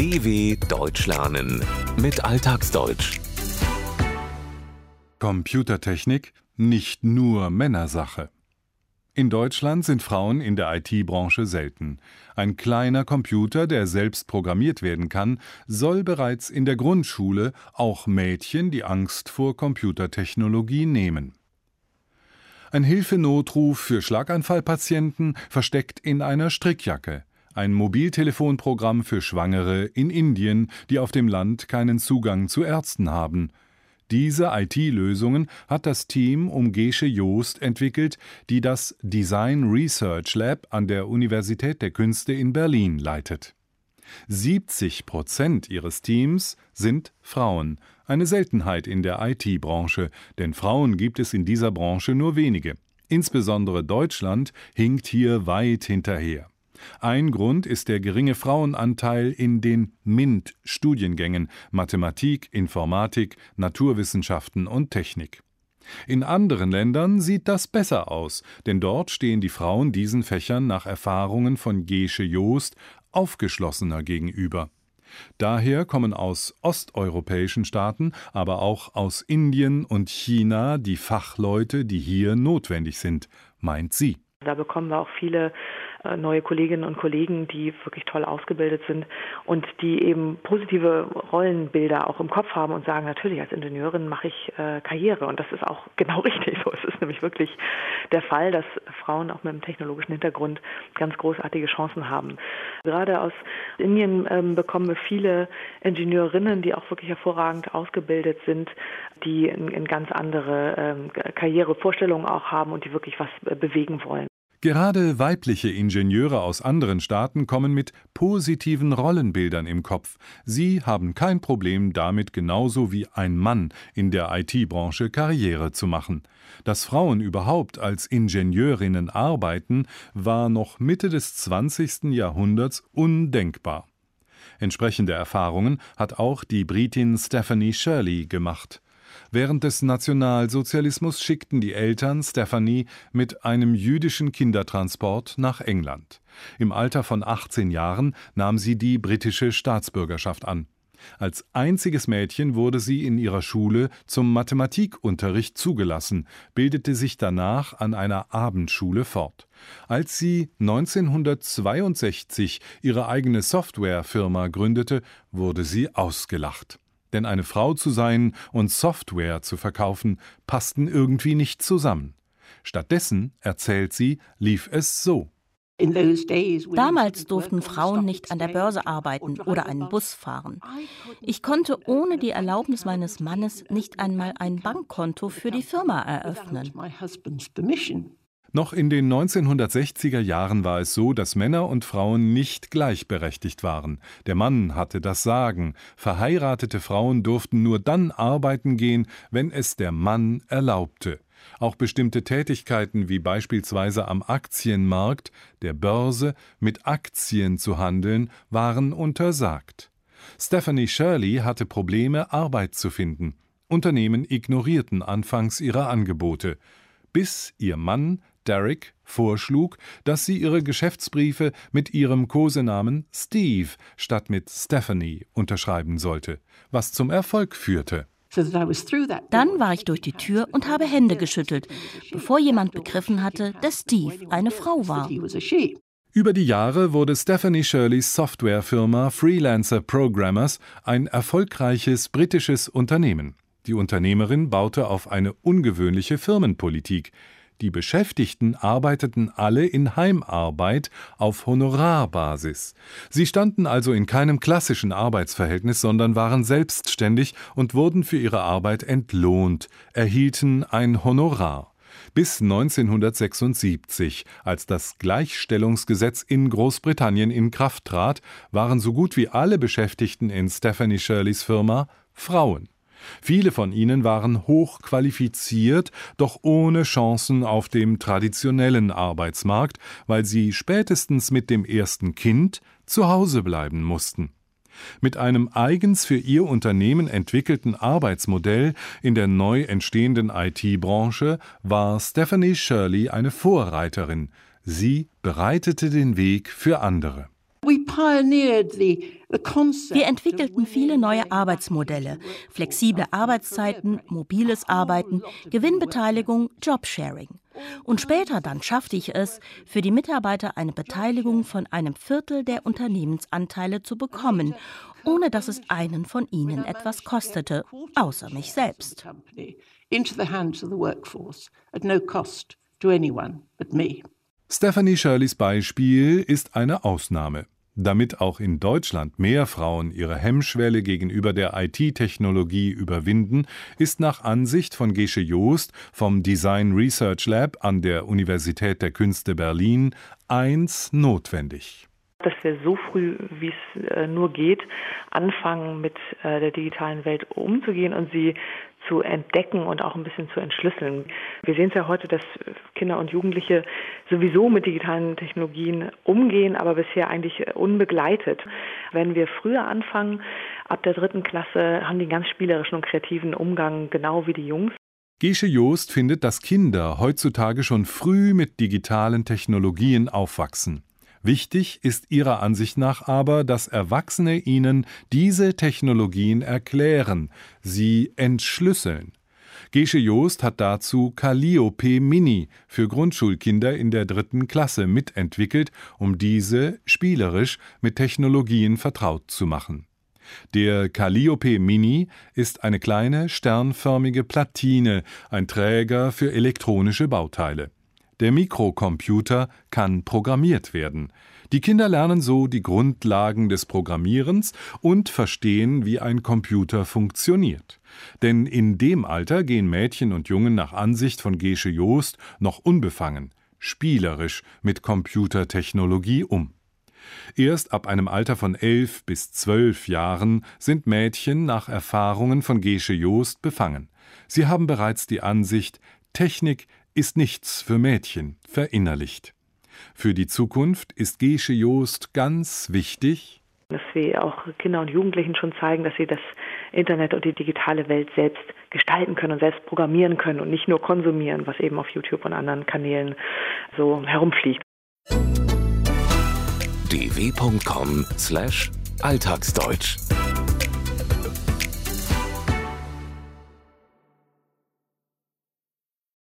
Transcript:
DW Deutsch lernen mit Alltagsdeutsch. Computertechnik nicht nur Männersache. In Deutschland sind Frauen in der IT-Branche selten. Ein kleiner Computer, der selbst programmiert werden kann, soll bereits in der Grundschule auch Mädchen die Angst vor Computertechnologie nehmen. Ein Hilfenotruf für Schlaganfallpatienten versteckt in einer Strickjacke ein Mobiltelefonprogramm für Schwangere in Indien, die auf dem Land keinen Zugang zu Ärzten haben. Diese IT-Lösungen hat das Team um Gesche Joost entwickelt, die das Design Research Lab an der Universität der Künste in Berlin leitet. 70 Prozent ihres Teams sind Frauen, eine Seltenheit in der IT-Branche, denn Frauen gibt es in dieser Branche nur wenige. Insbesondere Deutschland hinkt hier weit hinterher. Ein Grund ist der geringe Frauenanteil in den MINT-Studiengängen Mathematik, Informatik, Naturwissenschaften und Technik. In anderen Ländern sieht das besser aus, denn dort stehen die Frauen diesen Fächern nach Erfahrungen von Gesche Joost aufgeschlossener gegenüber. Daher kommen aus osteuropäischen Staaten, aber auch aus Indien und China die Fachleute, die hier notwendig sind, meint sie. Da bekommen wir auch viele neue Kolleginnen und Kollegen, die wirklich toll ausgebildet sind und die eben positive Rollenbilder auch im Kopf haben und sagen, natürlich als Ingenieurin mache ich äh, Karriere. Und das ist auch genau richtig so. Es ist nämlich wirklich der Fall, dass Frauen auch mit einem technologischen Hintergrund ganz großartige Chancen haben. Gerade aus Indien ähm, bekommen wir viele Ingenieurinnen, die auch wirklich hervorragend ausgebildet sind, die in, in ganz andere ähm, Karrierevorstellungen auch haben und die wirklich was äh, bewegen wollen. Gerade weibliche Ingenieure aus anderen Staaten kommen mit positiven Rollenbildern im Kopf. Sie haben kein Problem damit, genauso wie ein Mann in der IT-Branche Karriere zu machen. Dass Frauen überhaupt als Ingenieurinnen arbeiten, war noch Mitte des 20. Jahrhunderts undenkbar. Entsprechende Erfahrungen hat auch die Britin Stephanie Shirley gemacht. Während des Nationalsozialismus schickten die Eltern Stephanie mit einem jüdischen Kindertransport nach England. Im Alter von 18 Jahren nahm sie die britische Staatsbürgerschaft an. Als einziges Mädchen wurde sie in ihrer Schule zum Mathematikunterricht zugelassen, bildete sich danach an einer Abendschule fort. Als sie 1962 ihre eigene Softwarefirma gründete, wurde sie ausgelacht denn eine Frau zu sein und Software zu verkaufen passten irgendwie nicht zusammen. Stattdessen, erzählt sie, lief es so. Damals durften Frauen nicht an der Börse arbeiten oder einen Bus fahren. Ich konnte ohne die Erlaubnis meines Mannes nicht einmal ein Bankkonto für die Firma eröffnen. Noch in den 1960er Jahren war es so, dass Männer und Frauen nicht gleichberechtigt waren. Der Mann hatte das Sagen. Verheiratete Frauen durften nur dann arbeiten gehen, wenn es der Mann erlaubte. Auch bestimmte Tätigkeiten wie beispielsweise am Aktienmarkt, der Börse, mit Aktien zu handeln, waren untersagt. Stephanie Shirley hatte Probleme, Arbeit zu finden. Unternehmen ignorierten anfangs ihre Angebote, bis ihr Mann Derek vorschlug, dass sie ihre Geschäftsbriefe mit ihrem Kosenamen Steve statt mit Stephanie unterschreiben sollte, was zum Erfolg führte. Dann war ich durch die Tür und habe Hände geschüttelt, bevor jemand begriffen hatte, dass Steve eine Frau war. Über die Jahre wurde Stephanie Shirleys Softwarefirma Freelancer Programmers ein erfolgreiches britisches Unternehmen. Die Unternehmerin baute auf eine ungewöhnliche Firmenpolitik. Die Beschäftigten arbeiteten alle in Heimarbeit auf Honorarbasis. Sie standen also in keinem klassischen Arbeitsverhältnis, sondern waren selbstständig und wurden für ihre Arbeit entlohnt, erhielten ein Honorar. Bis 1976, als das Gleichstellungsgesetz in Großbritannien in Kraft trat, waren so gut wie alle Beschäftigten in Stephanie Shirleys Firma Frauen. Viele von ihnen waren hochqualifiziert, doch ohne Chancen auf dem traditionellen Arbeitsmarkt, weil sie spätestens mit dem ersten Kind zu Hause bleiben mussten. Mit einem eigens für ihr Unternehmen entwickelten Arbeitsmodell in der neu entstehenden IT-Branche war Stephanie Shirley eine Vorreiterin. Sie bereitete den Weg für andere. Wir entwickelten viele neue Arbeitsmodelle, flexible Arbeitszeiten, mobiles Arbeiten, Gewinnbeteiligung, Jobsharing. Und später dann schaffte ich es, für die Mitarbeiter eine Beteiligung von einem Viertel der Unternehmensanteile zu bekommen, ohne dass es einen von ihnen etwas kostete, außer mich selbst. Stephanie Shirleys Beispiel ist eine Ausnahme. Damit auch in Deutschland mehr Frauen ihre Hemmschwelle gegenüber der IT-Technologie überwinden, ist nach Ansicht von Gesche Joost vom Design Research Lab an der Universität der Künste Berlin eins notwendig. Dass wir so früh, wie es äh, nur geht, anfangen, mit äh, der digitalen Welt umzugehen und sie zu entdecken und auch ein bisschen zu entschlüsseln. Wir sehen es ja heute, dass Kinder und Jugendliche sowieso mit digitalen Technologien umgehen, aber bisher eigentlich unbegleitet. Wenn wir früher anfangen, ab der dritten Klasse, haben die einen ganz spielerischen und kreativen Umgang, genau wie die Jungs. Gesche Joost findet, dass Kinder heutzutage schon früh mit digitalen Technologien aufwachsen. Wichtig ist ihrer Ansicht nach aber, dass Erwachsene ihnen diese Technologien erklären, sie entschlüsseln. Gesche Joost hat dazu Calliope Mini für Grundschulkinder in der dritten Klasse mitentwickelt, um diese spielerisch mit Technologien vertraut zu machen. Der Calliope Mini ist eine kleine sternförmige Platine, ein Träger für elektronische Bauteile. Der Mikrocomputer kann programmiert werden. Die Kinder lernen so die Grundlagen des Programmierens und verstehen, wie ein Computer funktioniert. Denn in dem Alter gehen Mädchen und Jungen nach Ansicht von Gesche Joost noch unbefangen, spielerisch mit Computertechnologie um. Erst ab einem Alter von elf bis zwölf Jahren sind Mädchen nach Erfahrungen von Gesche Joost befangen. Sie haben bereits die Ansicht, Technik ist nichts für Mädchen verinnerlicht. Für die Zukunft ist Gesche Joost ganz wichtig, dass wir auch Kinder und Jugendlichen schon zeigen, dass sie das Internet und die digitale Welt selbst gestalten können und selbst programmieren können und nicht nur konsumieren, was eben auf YouTube und anderen Kanälen so herumfliegt. dw.com/alltagsdeutsch